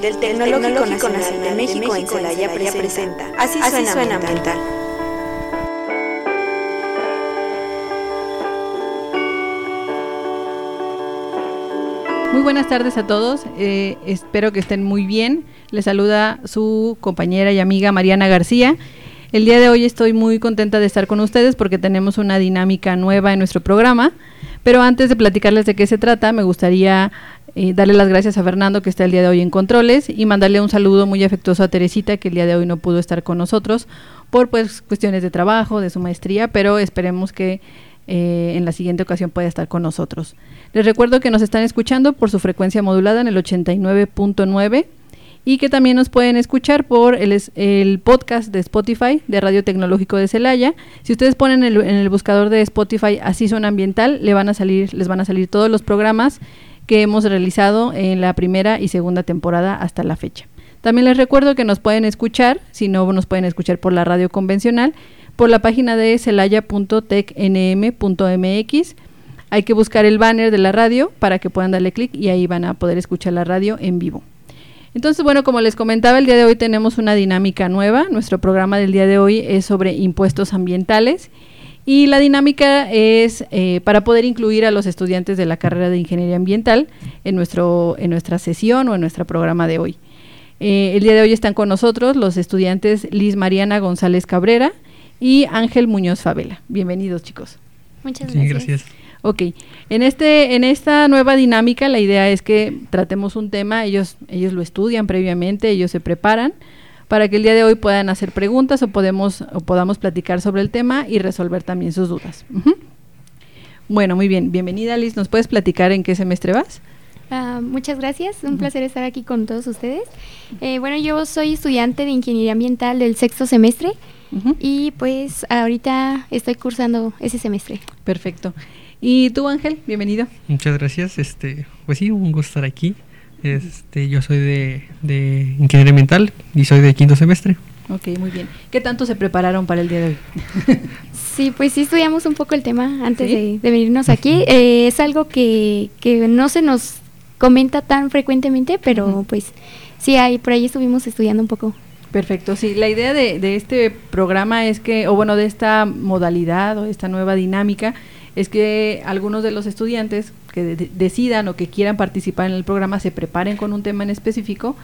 Del Tecnológico Nacional de México en Celaya presenta Así suena ambiental. Muy buenas tardes a todos, eh, espero que estén muy bien. Les saluda su compañera y amiga Mariana García. El día de hoy estoy muy contenta de estar con ustedes porque tenemos una dinámica nueva en nuestro programa. Pero antes de platicarles de qué se trata, me gustaría eh, darle las gracias a Fernando que está el día de hoy en controles y mandarle un saludo muy afectuoso a Teresita que el día de hoy no pudo estar con nosotros por pues cuestiones de trabajo, de su maestría, pero esperemos que eh, en la siguiente ocasión pueda estar con nosotros. Les recuerdo que nos están escuchando por su frecuencia modulada en el 89.9 y que también nos pueden escuchar por el, el, podcast de Spotify de Radio Tecnológico de Celaya. Si ustedes ponen el, en el buscador de Spotify así son ambiental, le van a salir, les van a salir todos los programas que hemos realizado en la primera y segunda temporada hasta la fecha. También les recuerdo que nos pueden escuchar, si no nos pueden escuchar por la radio convencional, por la página de celaya.tecnm.mx. Hay que buscar el banner de la radio para que puedan darle clic y ahí van a poder escuchar la radio en vivo. Entonces, bueno, como les comentaba, el día de hoy tenemos una dinámica nueva. Nuestro programa del día de hoy es sobre impuestos ambientales y la dinámica es eh, para poder incluir a los estudiantes de la carrera de Ingeniería Ambiental en, nuestro, en nuestra sesión o en nuestro programa de hoy. Eh, el día de hoy están con nosotros los estudiantes Liz Mariana González Cabrera y Ángel Muñoz Favela. Bienvenidos, chicos. Muchas gracias. gracias. Ok, en, este, en esta nueva dinámica la idea es que tratemos un tema, ellos, ellos lo estudian previamente, ellos se preparan para que el día de hoy puedan hacer preguntas o, podemos, o podamos platicar sobre el tema y resolver también sus dudas. Bueno, muy bien, bienvenida Liz, ¿nos puedes platicar en qué semestre vas? Uh, muchas gracias, un placer estar aquí con todos ustedes. Eh, bueno, yo soy estudiante de Ingeniería Ambiental del sexto semestre y pues ahorita estoy cursando ese semestre. Perfecto. Y tú, Ángel, bienvenido. Muchas gracias. Este, pues sí, un gusto estar aquí. Este, yo soy de, de ingeniería ambiental y soy de quinto semestre. Ok, muy bien. ¿Qué tanto se prepararon para el día de hoy? sí, pues sí estudiamos un poco el tema antes de, venirnos aquí. Eh, es algo que, que no se nos comenta tan frecuentemente, pero pues sí, ahí, por ahí estuvimos estudiando un poco. Perfecto, sí. La idea de, de, este programa es que, o bueno, de esta modalidad o esta nueva dinámica, es que algunos de los estudiantes que decidan o que quieran participar en el programa se preparen con un tema en específico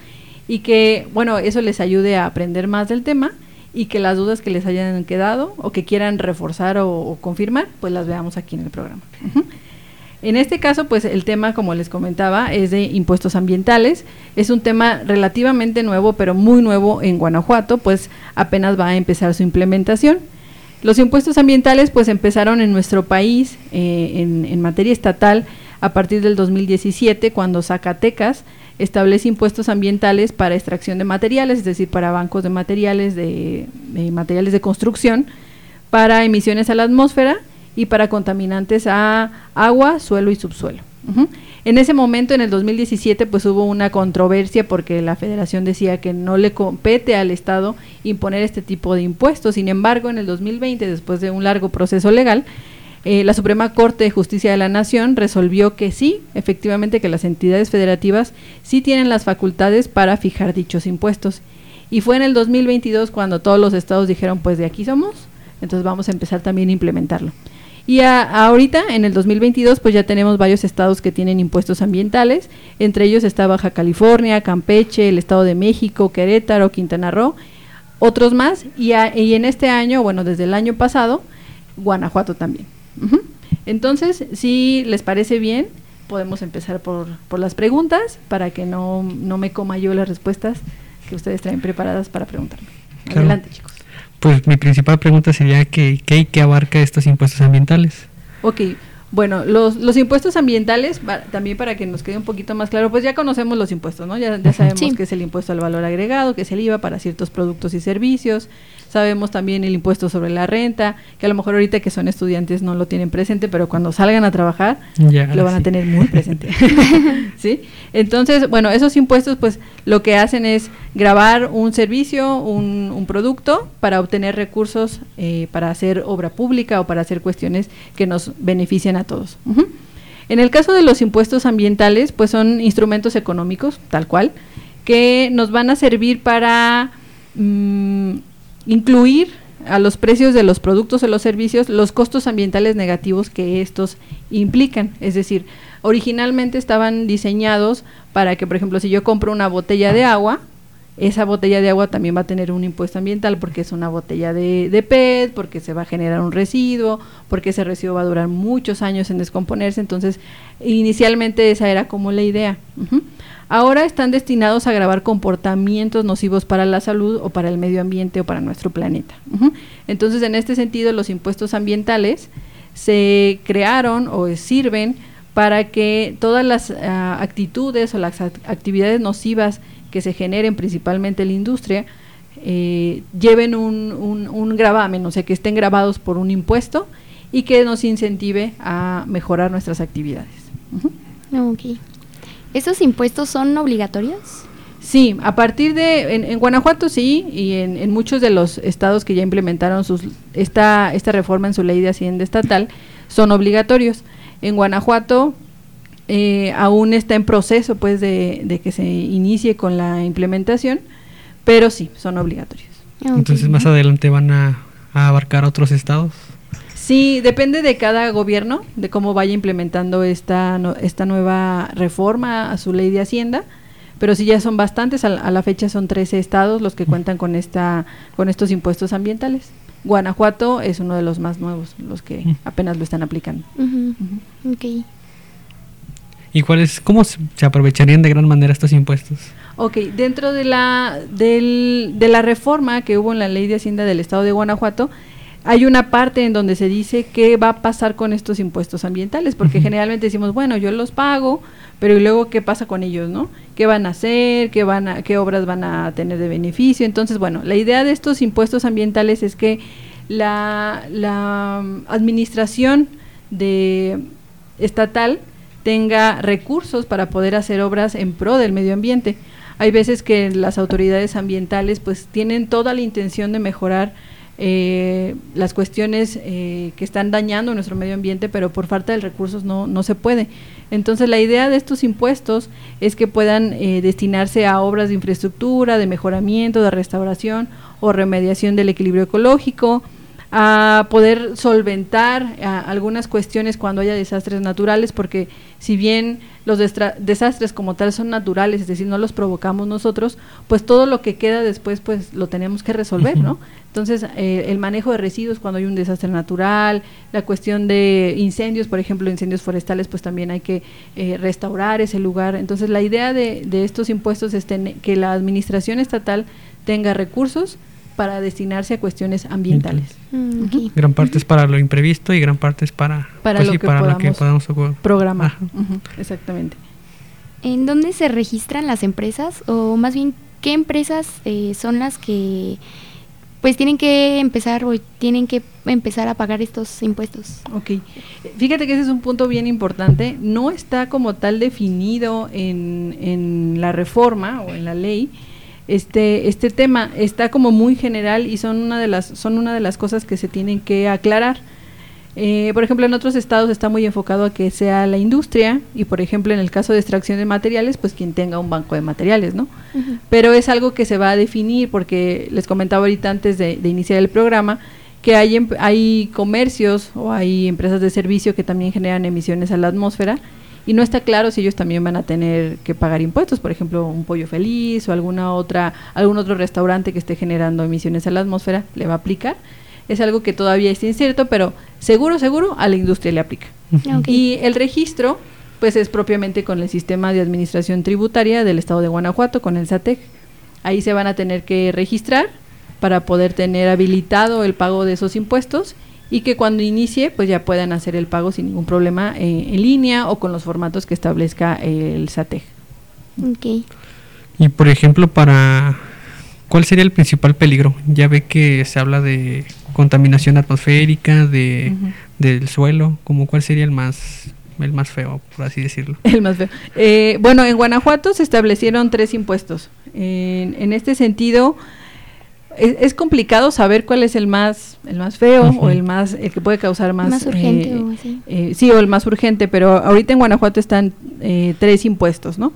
y que, bueno, eso les ayude a aprender más del tema y que las dudas que les hayan quedado o que quieran reforzar o, confirmar, pues las veamos aquí en el programa. En este caso, pues el tema, como les comentaba, es de impuestos ambientales. Es un tema relativamente nuevo, pero muy nuevo en Guanajuato, pues apenas va a empezar su implementación. Los impuestos ambientales pues empezaron en nuestro país eh, en, materia estatal a partir del 2017 cuando Zacatecas establece impuestos ambientales para extracción de materiales, es decir, para bancos de materiales, de, materiales de construcción, para emisiones a la atmósfera y para contaminantes a agua, suelo y subsuelo. En ese momento, en el 2017, pues hubo una controversia porque la federación decía que no le compete al Estado imponer este tipo de impuestos. Sin embargo, en el 2020, después de un largo proceso legal, eh, la Suprema Corte de Justicia de la Nación resolvió que sí, efectivamente, que las entidades federativas sí tienen las facultades para fijar dichos impuestos. Y fue en el 2022 cuando todos los estados dijeron, pues de aquí somos, entonces vamos a empezar también a implementarlo. Y ahorita, en el 2022, pues ya tenemos varios estados que tienen impuestos ambientales. Entre ellos está Baja California, Campeche, el Estado de México, Querétaro, Quintana Roo, otros más. Y, y en este año, bueno, desde el año pasado, Guanajuato también. Entonces, si les parece bien, podemos empezar por, por las preguntas para que no, no, me coma yo las respuestas que ustedes traen preparadas para preguntarme. Adelante, chicos. Pues mi principal pregunta sería que, ¿qué, abarca estos impuestos ambientales? Ok, bueno, los, los impuestos ambientales, también para que nos quede un poquito más claro, pues ya conocemos los impuestos, ¿no? Ya, ya sabemos que es el impuesto al valor agregado, que es el IVA para ciertos productos y servicios, sabemos también el impuesto sobre la renta, que a lo mejor ahorita que son estudiantes no lo tienen presente, pero cuando salgan a trabajar lo van a tener muy presente. ¿Sí? Entonces, bueno, esos impuestos pues lo que hacen es grabar un servicio, un, un producto para obtener recursos eh, para hacer obra pública o para hacer cuestiones que nos beneficien a todos. En el caso de los impuestos ambientales, pues son instrumentos económicos, tal cual, que nos van a servir para mm, incluir a los precios de los productos o los servicios los costos ambientales negativos que estos implican. Es decir, originalmente estaban diseñados para que, por ejemplo, si yo compro una botella de agua, esa botella de agua también va a tener un impuesto ambiental porque es una botella de, de, PET, porque se va a generar un residuo, porque ese residuo va a durar muchos años en descomponerse. Entonces, inicialmente esa era como la idea. Ahora están destinados a grabar comportamientos nocivos para la salud o para el medio ambiente o para nuestro planeta. Entonces, en este sentido, los impuestos ambientales se crearon o sirven para que todas las ah, actitudes o las actividades nocivas que se generen principalmente en la industria eh, lleven un, un, gravamen, o sea, que estén grabados por un impuesto y que nos incentive a mejorar nuestras actividades. ¿Esos impuestos son obligatorios? Sí, a partir de, en, Guanajuato sí, y en, muchos de los estados que ya implementaron sus, esta, esta reforma en su ley de hacienda estatal, son obligatorios. En Guanajuato eh, aún está en proceso pues de, que se inicie con la implementación, pero sí, son obligatorios. Ah, Entonces más adelante van a, a abarcar otros estados. Sí, depende de cada gobierno, de cómo vaya implementando esta, esta nueva reforma a su ley de Hacienda, pero sí ya son bastantes, a, la fecha son 13 estados los que cuentan con, esta, con estos impuestos ambientales. Guanajuato es uno de los más nuevos, los que apenas lo están aplicando. ¿Y cuáles, cómo se aprovecharían de gran manera estos impuestos? Ok, dentro de la, del, de la reforma que hubo en la ley de Hacienda del Estado de Guanajuato, hay una parte en donde se dice qué va a pasar con estos impuestos ambientales, porque generalmente decimos, bueno, yo los pago, pero ¿y luego qué pasa con ellos, no? ¿Qué van a hacer? ¿Qué, van a, qué obras van a tener de beneficio? Entonces, bueno, la idea de estos impuestos ambientales es que la, la administración de estatal tenga recursos para poder hacer obras en pro del medio ambiente. Hay veces que las autoridades ambientales pues tienen toda la intención de mejorar eh, las cuestiones eh, que están dañando nuestro medio ambiente, pero por falta de recursos no, no se puede. Entonces la idea de estos impuestos es que puedan eh, destinarse a obras de infraestructura, de mejoramiento, de restauración o remediación del equilibrio ecológico, a poder solventar algunas cuestiones cuando haya desastres naturales, porque si bien los desastres como tal son naturales, es decir, no los provocamos nosotros, pues todo lo que queda después pues lo tenemos que resolver, ¿no? Entonces, eh, el manejo de residuos cuando hay un desastre natural, la cuestión de incendios, por ejemplo, incendios forestales, pues también hay que eh, restaurar ese lugar. Entonces, la idea de, de estos impuestos es que la administración estatal tenga recursos para destinarse a cuestiones ambientales. Mm, gran parte es para lo imprevisto y gran parte es para, para, pues lo, que para lo, que podamos programar. exactamente. ¿En dónde se registran las empresas o más bien qué empresas eh, son las que pues tienen que empezar o tienen que empezar a pagar estos impuestos. Ok, fíjate que ese es un punto bien importante, no está como tal definido en, en la reforma o en la ley, este, este tema está como muy general y son una de las, son una de las cosas que se tienen que aclarar. Eh, por ejemplo, en otros estados está muy enfocado a que sea la industria y, por ejemplo, en el caso de extracción de materiales, pues quien tenga un banco de materiales, ¿no? Pero es algo que se va a definir porque les comentaba ahorita antes de, de iniciar el programa que hay, em, hay comercios o hay empresas de servicio que también generan emisiones a la atmósfera y no está claro si ellos también van a tener que pagar impuestos, por ejemplo, un pollo feliz o alguna otra algún otro restaurante que esté generando emisiones a la atmósfera le va a aplicar. Es algo que todavía es incierto, pero seguro seguro a la industria le aplica. Y el registro pues es propiamente con el sistema de administración tributaria del estado de Guanajuato con el SATEC. Ahí se van a tener que registrar para poder tener habilitado el pago de esos impuestos y que cuando inicie pues ya puedan hacer el pago sin ningún problema eh, en línea o con los formatos que establezca el SATEG. Okay. Y por ejemplo, para ¿cuál sería el principal peligro? Ya ve que se habla de contaminación atmosférica, de del suelo, como cuál sería el más el más feo, por así decirlo. El más feo. Eh, bueno, en Guanajuato se establecieron tres impuestos. En, en este sentido, es, complicado saber cuál es el más el más feo o el más el que puede causar más, más urgente o así. sí o el más urgente pero ahorita en Guanajuato están tres impuestos no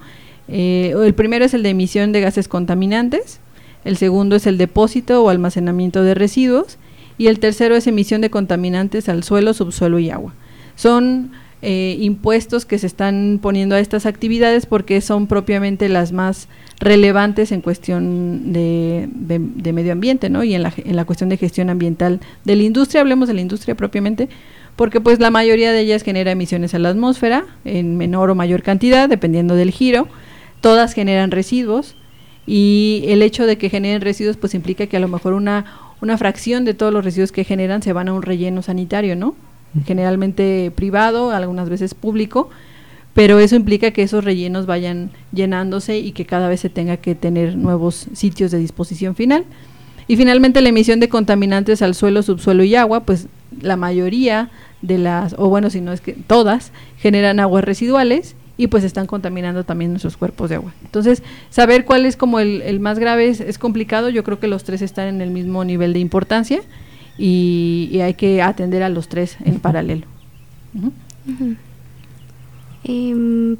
el primero es el de emisión de gases contaminantes el segundo es el depósito o almacenamiento de residuos y el tercero es emisión de contaminantes al suelo, subsuelo y agua. Son eh, impuestos que se están poniendo a estas actividades porque son propiamente las más relevantes en cuestión de, medio ambiente, ¿no? Y en la, en la cuestión de gestión ambiental de la industria, hablemos de la industria propiamente, porque pues la mayoría de ellas genera emisiones a la atmósfera en menor o mayor cantidad, dependiendo del giro. Todas generan residuos y el hecho de que generen residuos pues implica que a lo mejor una una fracción de todos los residuos que generan se van a un relleno sanitario, ¿no? Generalmente privado, algunas veces público, pero eso implica que esos rellenos vayan llenándose y que cada vez se tenga que tener nuevos sitios de disposición final. Y finalmente la emisión de contaminantes al suelo, subsuelo y agua, pues la mayoría de las, o bueno, si no es que todas, generan aguas residuales y pues están contaminando también nuestros cuerpos de agua. Entonces, saber cuál es como el, más grave es, complicado, yo creo que los tres están en el mismo nivel de importancia y, hay que atender a los tres en paralelo. Em,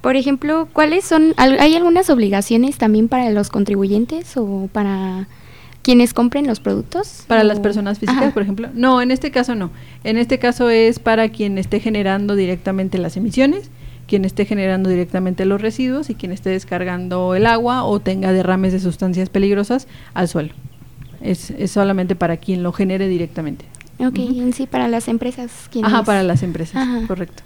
por ejemplo, ¿cuáles son, hay algunas obligaciones también para los contribuyentes o para quienes compren los productos? Para las personas físicas, por ejemplo. No, en este caso no. En este caso es para quien esté generando directamente las emisiones quien esté generando directamente los residuos y quien esté descargando el agua o tenga derrames de sustancias peligrosas al suelo. Es, es solamente para quien lo genere directamente. Ok, en sí para las empresas. Ajá, para las empresas, correcto.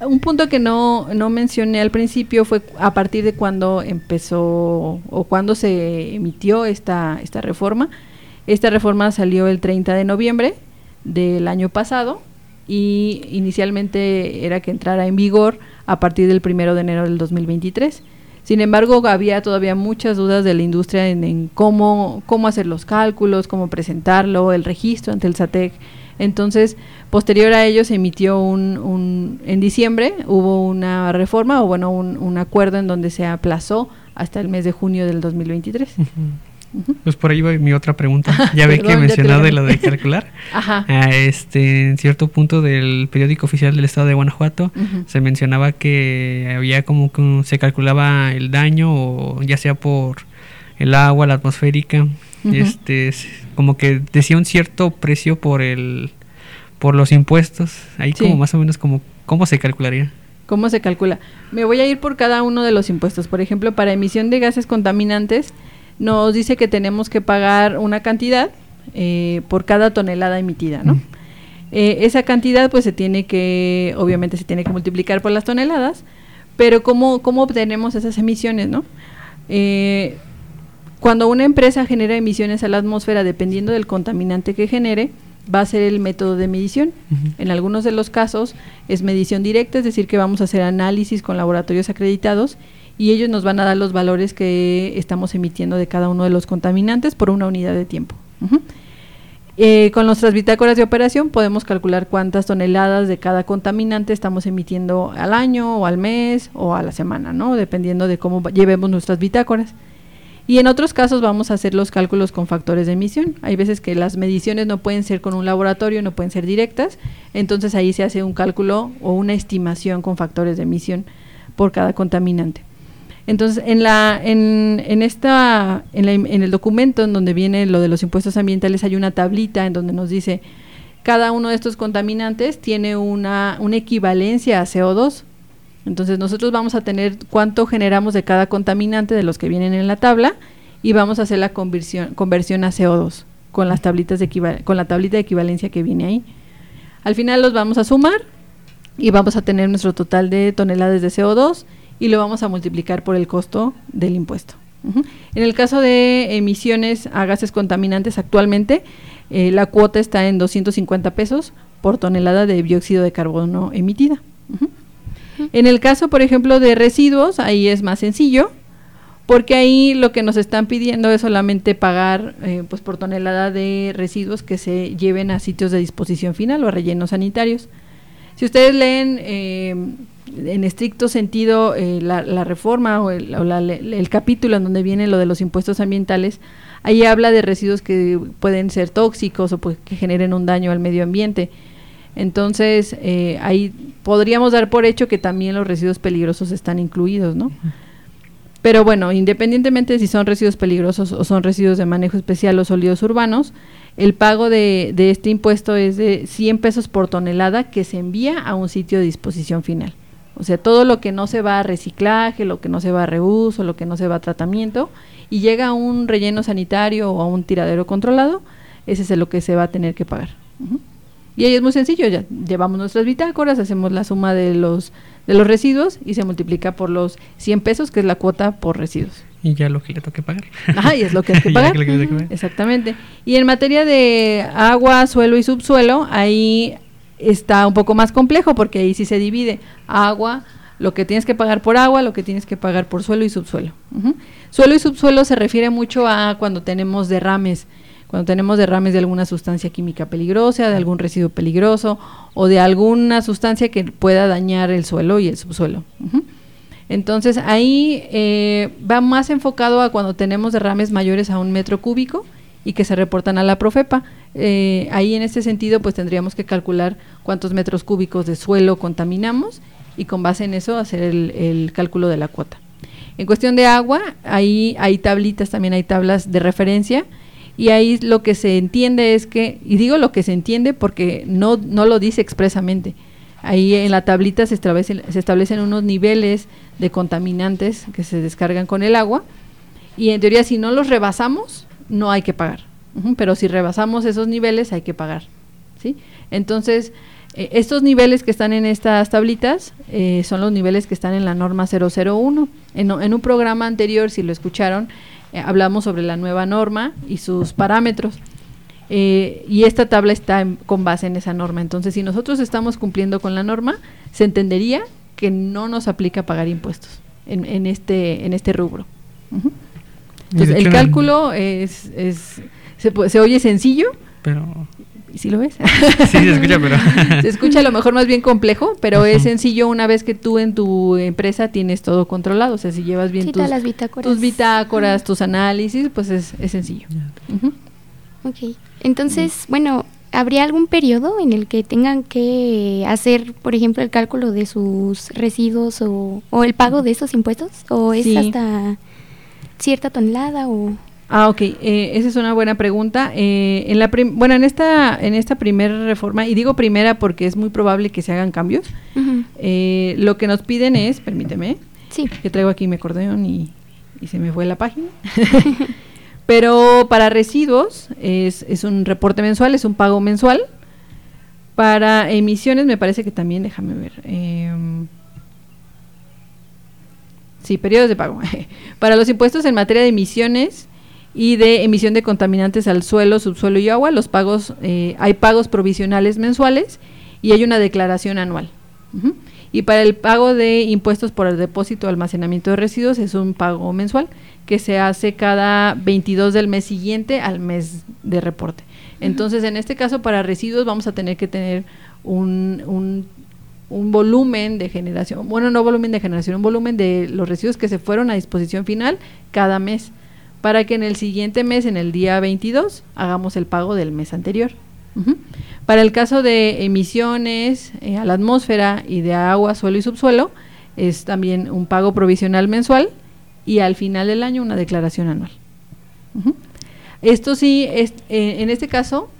Un punto que no, no mencioné al principio fue a partir de cuando empezó o cuando se emitió esta, esta reforma. Esta reforma salió el 30 de noviembre del año pasado y inicialmente era que entrara en vigor a partir del primero de enero del 2023. Sin embargo, había todavía muchas dudas de la industria en, cómo, cómo hacer los cálculos, cómo presentarlo, el registro ante el SATEC. Entonces, posterior a ello se emitió un, en diciembre, hubo una reforma o bueno, un, acuerdo en donde se aplazó hasta el mes de junio del 2023. Pues por ahí va mi otra pregunta. Ya ve que he mencionado de lo de calcular. Ajá. este, en cierto punto del periódico oficial del estado de Guanajuato se mencionaba que había como que se calculaba el daño, o ya sea por el agua, la atmosférica, este, como que decía un cierto precio por el, por los impuestos. Ahí como más o menos como cómo se calcularía. ¿Cómo se calcula? Me voy a ir por cada uno de los impuestos. Por ejemplo, para emisión de gases contaminantes nos dice que tenemos que pagar una cantidad eh, por cada tonelada emitida, ¿no? Eh, esa cantidad pues se tiene que, obviamente se tiene que multiplicar por las toneladas, pero ¿cómo, cómo obtenemos esas emisiones, no? Eh, cuando una empresa genera emisiones a la atmósfera, dependiendo del contaminante que genere, va a ser el método de medición. En algunos de los casos es medición directa, es decir, que vamos a hacer análisis con laboratorios acreditados y ellos nos van a dar los valores que estamos emitiendo de cada uno de los contaminantes por una unidad de tiempo. Eh, con nuestras bitácoras de operación podemos calcular cuántas toneladas de cada contaminante estamos emitiendo al año o al mes o a la semana, ¿no? Dependiendo de cómo llevemos nuestras bitácoras. Y en otros casos vamos a hacer los cálculos con factores de emisión. Hay veces que las mediciones no pueden ser con un laboratorio, no pueden ser directas, entonces ahí se hace un cálculo o una estimación con factores de emisión por cada contaminante. Entonces, en la, en, en esta, en, el documento en donde viene lo de los impuestos ambientales hay una tablita en donde nos dice cada uno de estos contaminantes tiene una, una equivalencia a CO2. Entonces nosotros vamos a tener cuánto generamos de cada contaminante de los que vienen en la tabla y vamos a hacer la conversión, conversión a CO2 con las tablitas de con la tablita de equivalencia que viene ahí. Al final los vamos a sumar y vamos a tener nuestro total de toneladas de CO2 y lo vamos a multiplicar por el costo del impuesto. En el caso de emisiones a gases contaminantes actualmente, eh, la cuota está en 250 pesos por tonelada de dióxido de carbono emitida. En el caso, por ejemplo, de residuos, ahí es más sencillo, porque ahí lo que nos están pidiendo es solamente pagar eh, pues por tonelada de residuos que se lleven a sitios de disposición final o a rellenos sanitarios. Si ustedes leen eh, en estricto sentido eh, la, reforma o, el, capítulo en donde viene lo de los impuestos ambientales, ahí habla de residuos que pueden ser tóxicos o pues, que generen un daño al medio ambiente. Entonces, eh, ahí podríamos dar por hecho que también los residuos peligrosos están incluidos, ¿no? Pero bueno, independientemente de si son residuos peligrosos o son residuos de manejo especial o sólidos urbanos, el pago de, de este impuesto es de 100 pesos por tonelada que se envía a un sitio de disposición final. O sea, todo lo que no se va a reciclaje, lo que no se va a reuso, lo que no se va a tratamiento y llega a un relleno sanitario o a un tiradero controlado, ese es lo que se va a tener que pagar. Y ahí es muy sencillo, ya llevamos nuestras bitácoras, hacemos la suma de los de los residuos y se multiplica por los 100 pesos, que es la cuota por residuos. Y ya lo que le toque pagar. Ajá, y es lo que hay que pagar. Exactamente. Y en materia de agua, suelo y subsuelo, ahí está un poco más complejo porque ahí sí se divide agua, lo que tienes que pagar por agua, lo que tienes que pagar por suelo y subsuelo. Suelo y subsuelo se refiere mucho a cuando tenemos derrames, cuando tenemos derrames de alguna sustancia química peligrosa, de algún residuo peligroso o de alguna sustancia que pueda dañar el suelo y el subsuelo. Entonces ahí eh, va más enfocado a cuando tenemos derrames mayores a un metro cúbico y que se reportan a la Profepa. Eh, ahí en este sentido pues tendríamos que calcular cuántos metros cúbicos de suelo contaminamos y con base en eso hacer el, cálculo de la cuota. En cuestión de agua, ahí hay tablitas, también hay tablas de referencia y ahí lo que se entiende es que, y digo lo que se entiende porque no, no lo dice expresamente, ahí en la tablita se establecen unos niveles de contaminantes que se descargan con el agua y en teoría si no los rebasamos, no hay que pagar. Pero si rebasamos esos niveles, hay que pagar. ¿sí? Entonces, eh, estos niveles que están en estas tablitas eh, son los niveles que están en la norma 001. En, en un programa anterior, si lo escucharon, eh, hablamos sobre la nueva norma y sus parámetros. y esta tabla está con base en esa norma. Entonces, si nosotros estamos cumpliendo con la norma, se entendería que no nos aplica pagar impuestos en, en este, en este rubro. Entonces, el cálculo es, es se, se, oye sencillo. Pero... ¿Y si lo ves? sí, se escucha, pero... se escucha a lo mejor más bien complejo, pero es sencillo una vez que tú en tu empresa tienes todo controlado. O sea, si llevas bien tus, bitácoras. tus bitácoras, tus análisis, pues es, es sencillo. Ok. Entonces, bueno, ¿habría algún periodo en el que tengan que hacer, por ejemplo, el cálculo de sus residuos o, o el pago de esos impuestos? ¿O es hasta cierta tonelada o...? Ah, ok. Eh, esa es una buena pregunta. Eh, en la bueno, en esta, en esta primera reforma, y digo primera porque es muy probable que se hagan cambios, eh, lo que nos piden es, permíteme, sí. que traigo aquí mi acordeón y, y se me fue la página. Pero para residuos es, es un reporte mensual, es un pago mensual. Para emisiones me parece que también, déjame ver. Eh, Sí, periodos de pago. Para los impuestos en materia de emisiones y de emisión de contaminantes al suelo, subsuelo y agua, los pagos, eh, hay pagos provisionales mensuales y hay una declaración anual. Y para el pago de impuestos por el depósito o almacenamiento de residuos es un pago mensual que se hace cada 22 del mes siguiente al mes de reporte. Entonces, en este caso, para residuos vamos a tener que tener un, un un volumen de generación, bueno, no volumen de generación, un volumen de los residuos que se fueron a disposición final cada mes, para que en el siguiente mes, en el día 22, hagamos el pago del mes anterior. Para el caso de emisiones eh, a la atmósfera y de agua, suelo y subsuelo, es también un pago provisional mensual y al final del año una declaración anual. Esto sí, es, eh, en este caso,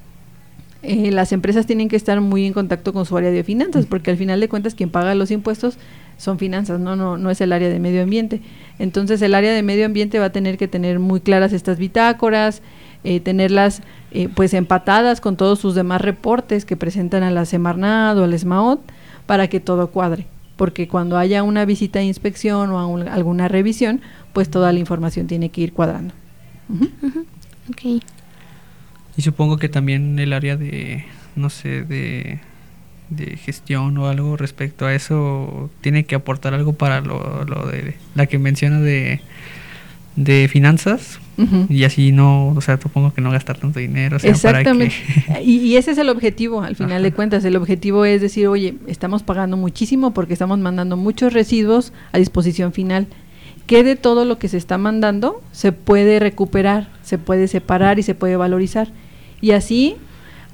eh, las empresas tienen que estar muy en contacto con su área de finanzas, porque al final de cuentas quien paga los impuestos son finanzas, no, no, no es el área de medio ambiente. Entonces el área de medio ambiente va a tener que tener muy claras estas bitácoras, eh, tenerlas eh, pues empatadas con todos sus demás reportes que presentan a la Semarnat o al ESMAOT para que todo cuadre. Porque cuando haya una visita de inspección o alguna revisión, pues toda la información tiene que ir cuadrando. Y supongo que también el área de, no sé, de, gestión o algo respecto a eso tiene que aportar algo para lo, lo de la que menciona de, de finanzas y así no, o sea, supongo que no gastar tanto dinero. Exactamente. y, ese es el objetivo, al final de cuentas. El objetivo es decir, oye, estamos pagando muchísimo porque estamos mandando muchos residuos a disposición final. ¿Qué de todo lo que se está mandando se puede recuperar, se puede separar y se puede valorizar? Y así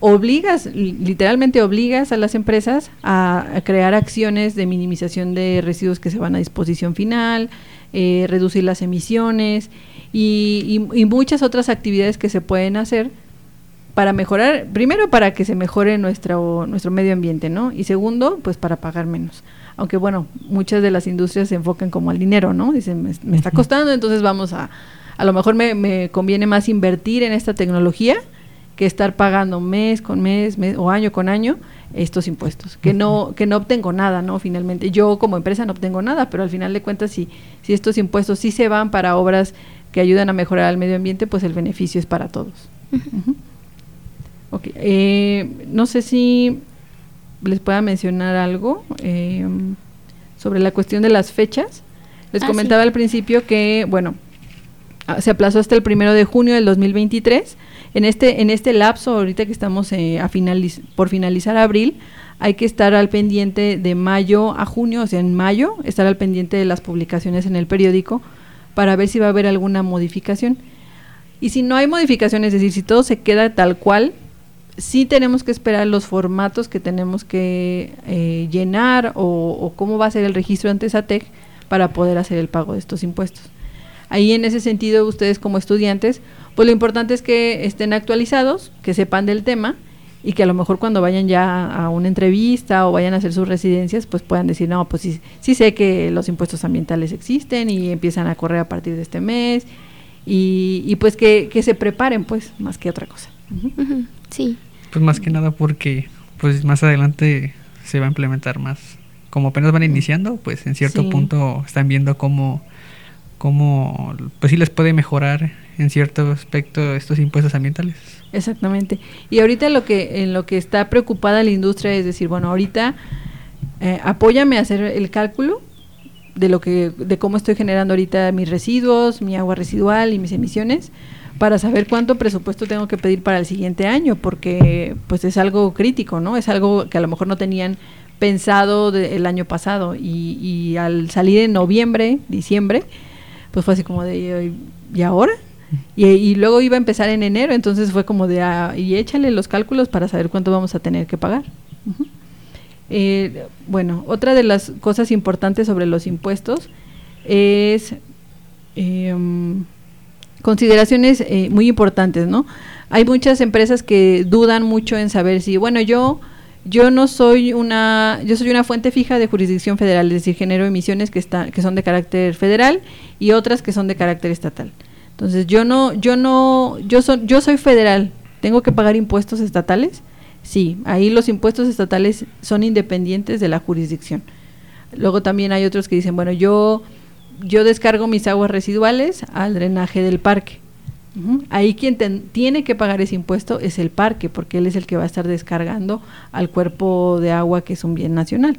obligas, literalmente obligas a las empresas a, crear acciones de minimización de residuos que se van a disposición final, eh, reducir las emisiones y, muchas otras actividades que se pueden hacer para mejorar, primero para que se mejore nuestro, nuestro medio ambiente, ¿no? Y segundo, pues para pagar menos. Aunque bueno, muchas de las industrias se enfocan como al dinero, ¿no? Dicen, me, está costando, entonces vamos a, a lo mejor me, me conviene más invertir en esta tecnología que estar pagando mes con mes, mes o año con año estos impuestos, que no que no obtengo nada, ¿no? Finalmente, yo como empresa no obtengo nada, pero al final de cuentas si si estos impuestos sí se van para obras que ayudan a mejorar el medio ambiente, pues el beneficio es para todos. Eh, no sé si les pueda mencionar algo eh, sobre la cuestión de las fechas. Les ah, comentaba al principio que, bueno, ah, se aplazó hasta el primero de junio del 2023 en este, en este lapso, ahorita que estamos eh, a por finalizar abril, hay que estar al pendiente de mayo a junio, o sea, en mayo, estar al pendiente de las publicaciones en el periódico para ver si va a haber alguna modificación. Y si no hay modificación, es decir, si todo se queda tal cual, sí tenemos que esperar los formatos que tenemos que eh, llenar o, o, cómo va a ser el registro ante SATEC para poder hacer el pago de estos impuestos. Ahí en ese sentido, ustedes como estudiantes pues lo importante es que estén actualizados, que sepan del tema y que a lo mejor cuando vayan ya a una entrevista o vayan a hacer sus residencias, pues puedan decir, no, pues sí, sí sé que los impuestos ambientales existen y empiezan a correr a partir de este mes y, pues que, se preparen, pues, más que otra cosa. Sí. Pues más que nada porque pues más adelante se va a implementar más. Como apenas van iniciando, pues en cierto punto están viendo cómo, cómo, pues sí les puede mejorar en cierto aspecto estos impuestos ambientales. Exactamente. Y ahorita lo que en lo que está preocupada la industria es decir, bueno, ahorita eh, apóyame a hacer el cálculo de lo que de cómo estoy generando ahorita mis residuos, mi agua residual y mis emisiones para saber cuánto presupuesto tengo que pedir para el siguiente año, porque pues es algo crítico, ¿no? Es algo que a lo mejor no tenían pensado el año pasado y, y al salir en noviembre, diciembre, pues fue así como de, ¿y ahora? Y, luego iba a empezar en enero, entonces fue como de, ah, y échale los cálculos para saber cuánto vamos a tener que pagar. Eh, bueno, otra de las cosas importantes sobre los impuestos es em, consideraciones eh, muy importantes, ¿no? Hay muchas empresas que dudan mucho en saber si, bueno, yo yo no soy una yo soy una fuente fija de jurisdicción federal, es decir, genero emisiones que está, que son de carácter federal y otras que son de carácter estatal. Entonces, yo no, yo no, yo, soy yo soy federal, ¿tengo que pagar impuestos estatales? Sí, ahí los impuestos estatales son independientes de la jurisdicción. Luego también hay otros que dicen, bueno, yo, yo descargo mis aguas residuales al drenaje del parque. Ahí quien tiene que pagar ese impuesto es el parque, porque él es el que va a estar descargando al cuerpo de agua que es un bien nacional.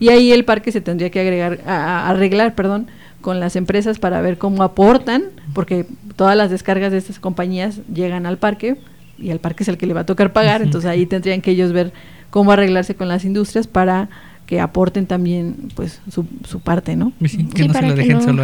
Y ahí el parque se tendría que agregar, arreglar, perdón, con las empresas para ver cómo aportan, porque todas las descargas de estas compañías llegan al parque y el parque es el que le va a tocar pagar, entonces ahí tendrían que ellos ver cómo arreglarse con las industrias para que aporten también pues su, su parte, ¿no? Sí, que no se lo dejen solo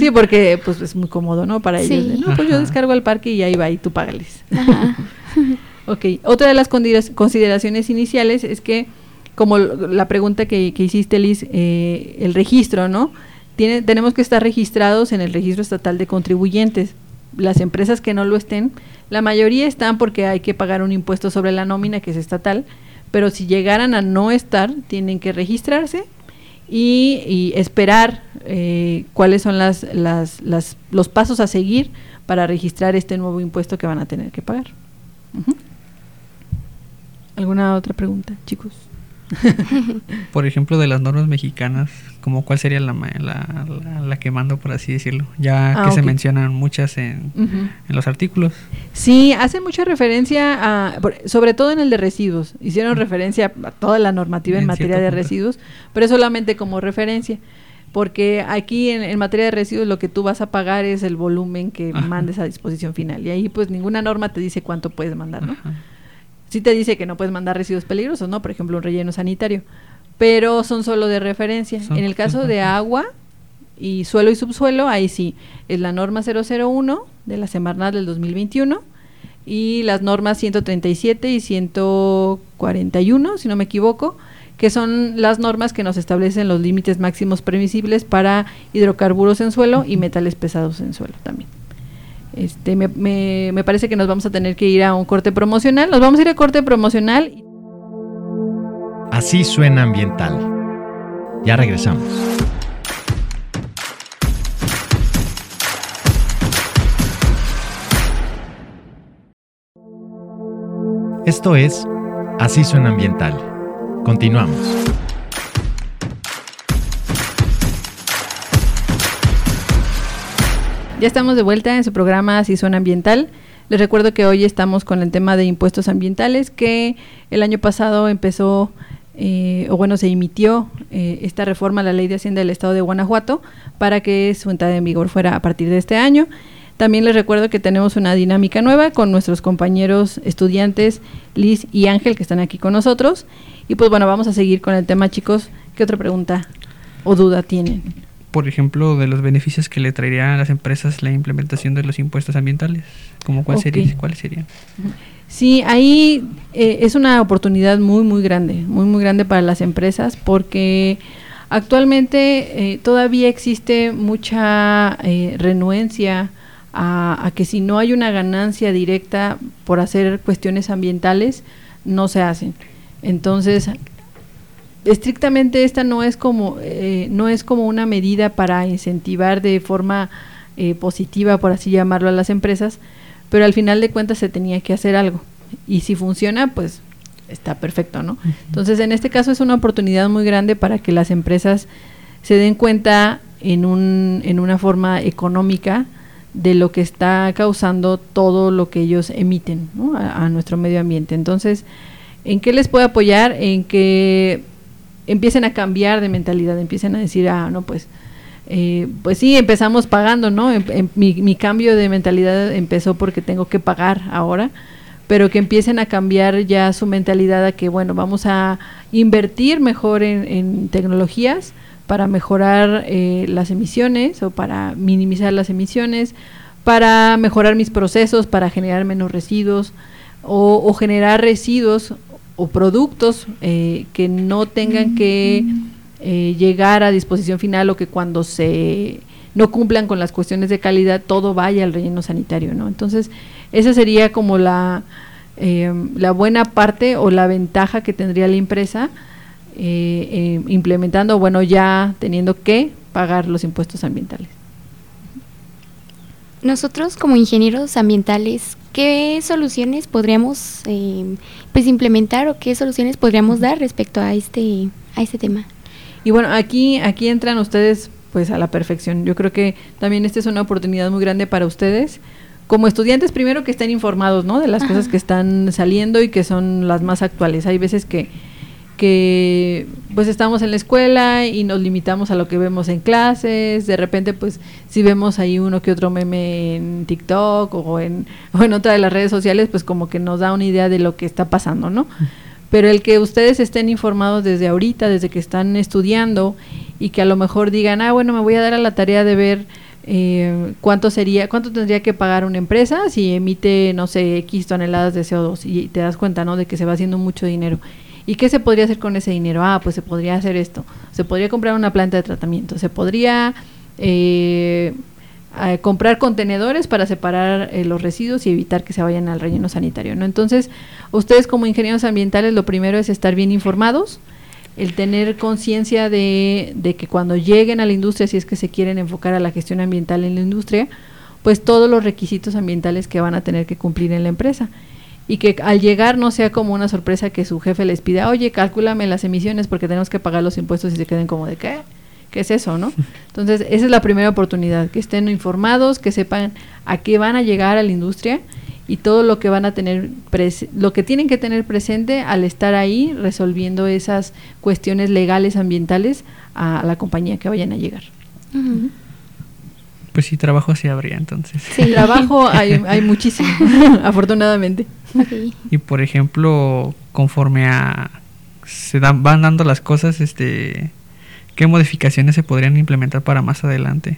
sí, porque pues es muy cómodo, ¿no? Para ellos. no, pues yo descargo al parque y ahí va y tú págales. ok, otra de las consideraciones iniciales es que, como la pregunta que, que hiciste, Liz, eh, el registro, ¿no? Tenemos que estar registrados en el registro estatal de contribuyentes. Las empresas que no lo estén, la mayoría están porque hay que pagar un impuesto sobre la nómina que es estatal, pero si llegaran a no estar, tienen que registrarse y, esperar eh, cuáles son las, las, los pasos a seguir para registrar este nuevo impuesto que van a tener que pagar. ¿Alguna otra pregunta, chicos? Por ejemplo, de las normas mexicanas, como cuál sería la, la, la, que mando, por así decirlo, ya ah, que se mencionan muchas en, en, los artículos. Sí, hace mucha referencia a, sobre todo en el de residuos, hicieron referencia a toda la normativa en, materia de residuos, pero solamente como referencia. porque aquí en, materia de residuos lo que tú vas a pagar es el volumen que mandes a disposición final y ahí pues ninguna norma te dice cuánto puedes mandar, ¿no? Sí te dice que no puedes mandar residuos peligrosos, ¿no? Por ejemplo, un relleno sanitario, pero son solo de referencia. en el caso de agua y suelo y subsuelo, ahí sí, es la norma 001 de la Semarnat del 2021 y las normas 137 y 141, si no me equivoco, que son las normas que nos establecen los límites máximos permisibles para hidrocarburos en suelo y metales pesados en suelo también. Este, me, me, me parece que nos vamos a tener que ir a un corte promocional. Nos vamos a ir a corte promocional. Así suena ambiental. Ya regresamos. Esto es Así suena ambiental Continuamos. Ya estamos de vuelta en su programa Así Suena Ambiental. Les recuerdo que hoy estamos con el tema de impuestos ambientales que el año pasado empezó, eh, o bueno, se emitió eh, esta reforma a la ley de Hacienda del Estado de Guanajuato para que su entrada en vigor fuera a partir de este año. También les recuerdo que tenemos una dinámica nueva con nuestros compañeros estudiantes Liz y Ángel que están aquí con nosotros. Y pues bueno, vamos a seguir con el tema, chicos. ¿Qué otra pregunta o duda tienen? Por ejemplo, de los beneficios que le traería a las empresas la implementación de los impuestos ambientales. ¿Cómo cuál sería, ¿Cuáles serían? Sí, ahí eh, es una oportunidad muy, muy grande, muy, muy grande para las empresas porque actualmente eh, todavía existe mucha eh, renuencia a, que si no hay una ganancia directa por hacer cuestiones ambientales, no se hacen. Entonces, estrictamente esta no es como, eh, no es como una medida para incentivar de forma eh, positiva, por así llamarlo, a las empresas, pero al final de cuentas se tenía que hacer algo. Y si funciona, pues está perfecto, ¿no? Entonces, en este caso es una oportunidad muy grande para que las empresas se den cuenta en, un, en una forma económica de lo que está causando todo lo que ellos emiten a, nuestro medio ambiente. Entonces, ¿en qué les puede apoyar? En que empiecen a cambiar de mentalidad, empiecen a decir, ah, no, pues, eh, pues sí, empezamos pagando, ¿no? Em, em, mi, mi, cambio de mentalidad empezó porque tengo que pagar ahora, pero que empiecen a cambiar ya su mentalidad a que, bueno, vamos a invertir mejor en, tecnologías, para mejorar eh, las emisiones o para minimizar las emisiones, para mejorar mis procesos, para generar menos residuos o, generar residuos o productos eh, que no tengan que eh, llegar a disposición final o que cuando se no cumplan con las cuestiones de calidad todo vaya al relleno sanitario, ¿no? Entonces esa sería como la la buena parte o la ventaja que tendría la empresa eh, eh, implementando, bueno, ya teniendo que pagar los impuestos ambientales. Nosotros como ingenieros ambientales, ¿qué soluciones podríamos eh, pues implementar o qué soluciones podríamos dar respecto a este a este tema? Y bueno, aquí aquí entran ustedes pues a la perfección. Yo creo que también esta es una oportunidad muy grande para ustedes como estudiantes primero que estén informados, ¿no? De las cosas que están saliendo y que son las más actuales. Hay veces que que pues estamos en la escuela y nos limitamos a lo que vemos en clases, de repente pues si vemos ahí uno que otro meme en TikTok o en, otra de las redes sociales, pues como que nos da una idea de lo que está pasando, ¿no? Pero el que ustedes estén informados desde ahorita, desde que están estudiando y que a lo mejor digan, ah, bueno, me voy a dar a la tarea de ver eh, cuánto sería, cuánto tendría que pagar una empresa si emite, no sé, X toneladas de CO2 y te das cuenta, ¿no? De que se va haciendo mucho dinero ¿Y qué se podría hacer con ese dinero? Ah, pues se podría hacer esto. Se podría comprar una planta de tratamiento. Se podría eh, comprar contenedores para separar eh, los residuos y evitar que se vayan al relleno sanitario. ¿no? Entonces, ustedes como ingenieros ambientales, lo primero es estar bien informados, el tener conciencia de, de que cuando lleguen a la industria, si es que se quieren enfocar a la gestión ambiental en la industria, pues todos los requisitos ambientales que van a tener que cumplir en la empresa y que al llegar no sea como una sorpresa que su jefe les pida, oye, cálculame las emisiones porque tenemos que pagar los impuestos y se queden como de qué, qué es eso, ¿no? Entonces, esa es la primera oportunidad, que estén informados, que sepan a qué van a llegar a la industria y todo lo que van a tener lo que tienen que tener presente al estar ahí resolviendo esas cuestiones legales ambientales a, la compañía que vayan a llegar. Pues sí, trabajo sí habría entonces. Sí, trabajo hay, hay muchísimo, afortunadamente. Y por ejemplo, conforme a se dan, van dando las cosas, este, ¿qué modificaciones se podrían implementar para más adelante?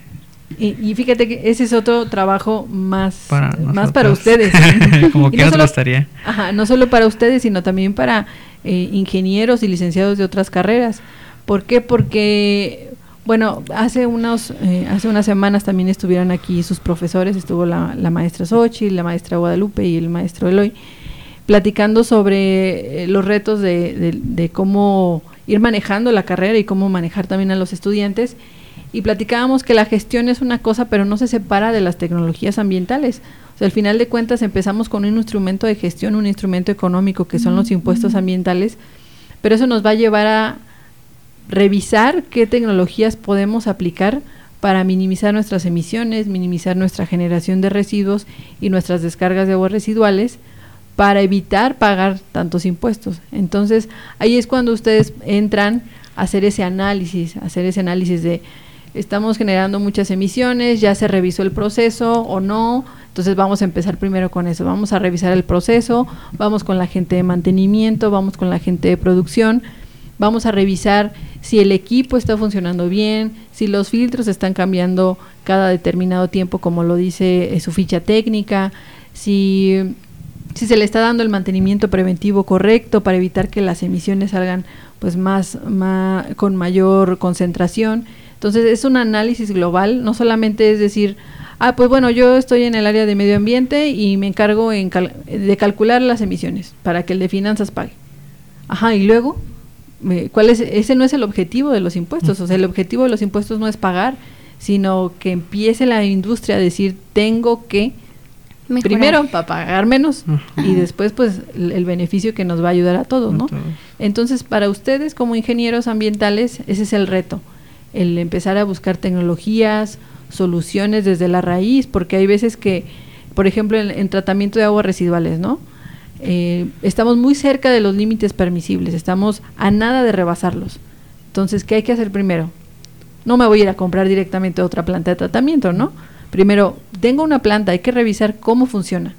Y, fíjate que ese es otro trabajo más para, más para ustedes. Como que no solo, gustaría. Ajá, no solo para ustedes, sino también para eh, ingenieros y licenciados de otras carreras. ¿Por qué? Porque, bueno, hace, unos, eh, hace unas semanas también estuvieron aquí sus profesores, estuvo la, la maestra Sochi, la maestra Guadalupe y el maestro Eloy, platicando sobre eh, los retos de, de cómo ir manejando la carrera y cómo manejar también a los estudiantes y platicábamos que la gestión es una cosa, pero no se separa de las tecnologías ambientales. O sea, al final de cuentas empezamos con un instrumento de gestión, un instrumento económico que son los impuestos ambientales, pero eso nos va a llevar a revisar qué tecnologías podemos aplicar para minimizar nuestras emisiones, minimizar nuestra generación de residuos y nuestras descargas de aguas residuales para evitar pagar tantos impuestos. Entonces, ahí es cuando ustedes entran a hacer ese análisis, a hacer ese análisis de estamos generando muchas emisiones, ya se revisó el proceso o no, entonces vamos a empezar primero con eso, vamos a revisar el proceso, vamos con la gente de mantenimiento, vamos con la gente de producción, vamos a revisar si el equipo está funcionando bien, si los filtros están cambiando cada determinado tiempo como lo dice eh, su ficha técnica, si, si se le está dando el mantenimiento preventivo correcto para evitar que las emisiones salgan pues más, más con mayor concentración. Entonces es un análisis global, no solamente es decir, ah, pues bueno, yo estoy en el área de medio ambiente y me encargo en de calcular las emisiones para que el de finanzas pague. Ajá, y luego, ¿cuál es? Ese no es el objetivo de los impuestos, o sea, el objetivo de los impuestos no es pagar, sino que empiece la industria a decir, tengo que, primero, para pagar menos, y después, pues, el, beneficio que nos va a ayudar a todos, ¿no? Entonces, para ustedes como ingenieros ambientales, ese es el reto el empezar a buscar tecnologías, soluciones desde la raíz, porque hay veces que, por ejemplo, en, tratamiento de aguas residuales, ¿no? Eh, estamos muy cerca de los límites permisibles, estamos a nada de rebasarlos. Entonces, ¿qué hay que hacer primero? No me voy a ir a comprar directamente otra planta de tratamiento, ¿no? Primero, tengo una planta, hay que revisar cómo funciona.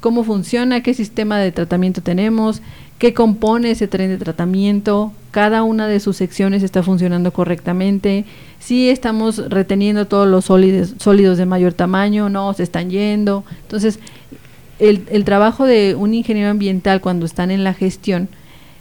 Cómo funciona, qué sistema de tratamiento tenemos, qué compone ese tren de tratamiento, cada una de sus secciones está funcionando correctamente, si estamos reteniendo todos los sólidos, sólidos de mayor tamaño, no, se están yendo. Entonces, el, el trabajo de un ingeniero ambiental cuando están en la gestión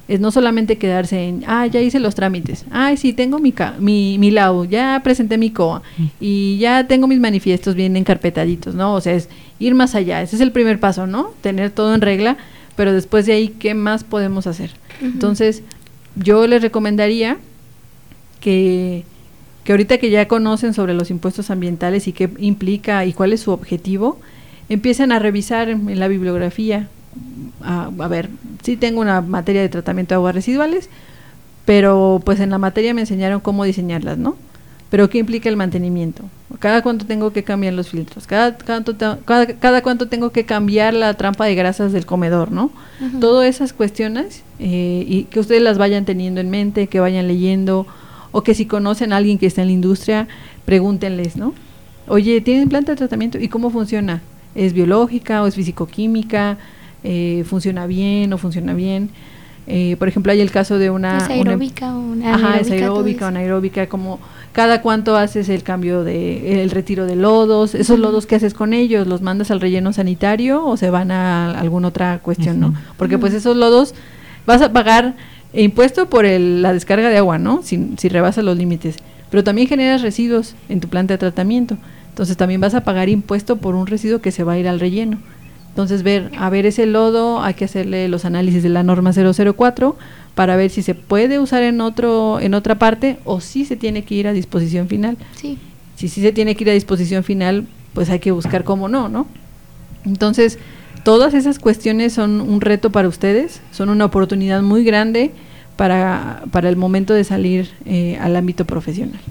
es no solamente quedarse en, ah, ya hice los trámites, ah, sí, tengo mi, mi, mi LAU, ya presenté mi COA mm. y ya tengo mis manifiestos bien encarpetaditos, ¿no? O sea, es ir más allá, ese es el primer paso, ¿no? Tener todo en regla pero después de ahí, ¿qué más podemos hacer? Entonces, yo les recomendaría que, que ahorita que ya conocen sobre los impuestos ambientales y qué implica y cuál es su objetivo, empiecen a revisar en, la bibliografía. A, a, ver, sí tengo una materia de tratamiento de aguas residuales, pero pues en la materia me enseñaron cómo diseñarlas, ¿no? Pero ¿qué implica el mantenimiento? Cada cuánto tengo que cambiar los filtros, cada, cada, cada, cuánto tengo que cambiar la trampa de grasas del comedor, ¿no? Todas esas cuestiones eh, y que ustedes las vayan teniendo en mente, que vayan leyendo o que si conocen a alguien que está en la industria, pregúntenles, ¿no? Oye, ¿tienen planta de tratamiento? ¿Y cómo funciona? ¿Es biológica o es fisicoquímica? Eh, ¿Funciona bien o funciona bien? Eh, por ejemplo, hay el caso de una... ¿Es aeróbica o una Ajá, es aeróbica o anaeróbica, como cada cuánto haces el cambio de el retiro de lodos, esos lodos que haces con ellos, los mandas al relleno sanitario o se van a alguna otra cuestión, ¿no? Porque pues esos lodos vas a pagar impuesto por el, la descarga de agua, ¿no? Si, si rebasas los límites, pero también generas residuos en tu planta de tratamiento. Entonces también vas a pagar impuesto por un residuo que se va a ir al relleno. Entonces, ver, a ver ese lodo, hay que hacerle los análisis de la norma 004 para ver si se puede usar en otro en otra parte o si se tiene que ir a disposición final. Sí. Si sí se tiene que ir a disposición final, pues hay que buscar cómo no, ¿no? Entonces, todas esas cuestiones son un reto para ustedes, son una oportunidad muy grande para, para el momento de salir eh, al ámbito profesional.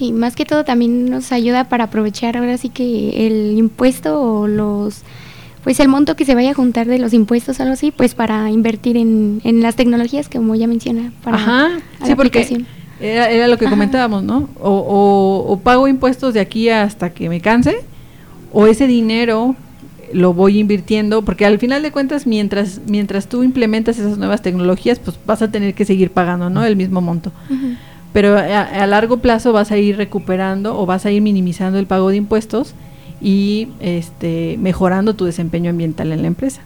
Sí, más que todo también nos ayuda para aprovechar ahora sí que el impuesto o los pues el monto que se vaya a juntar de los impuestos o algo así, pues para invertir en, en las tecnologías que como ya menciona, para Ajá, a sí, la porque aplicación. era, era lo que Ajá. comentábamos, ¿no? O, o- o pago impuestos de aquí hasta que me canse, o ese dinero lo voy invirtiendo, porque al final de cuentas, mientras, mientras tú implementas esas nuevas tecnologías, pues vas a tener que seguir pagando, ¿no? El mismo monto. Ujú. Pero a, a largo plazo vas a ir recuperando o vas a ir minimizando el pago de impuestos y este mejorando tu desempeño ambiental en la empresa.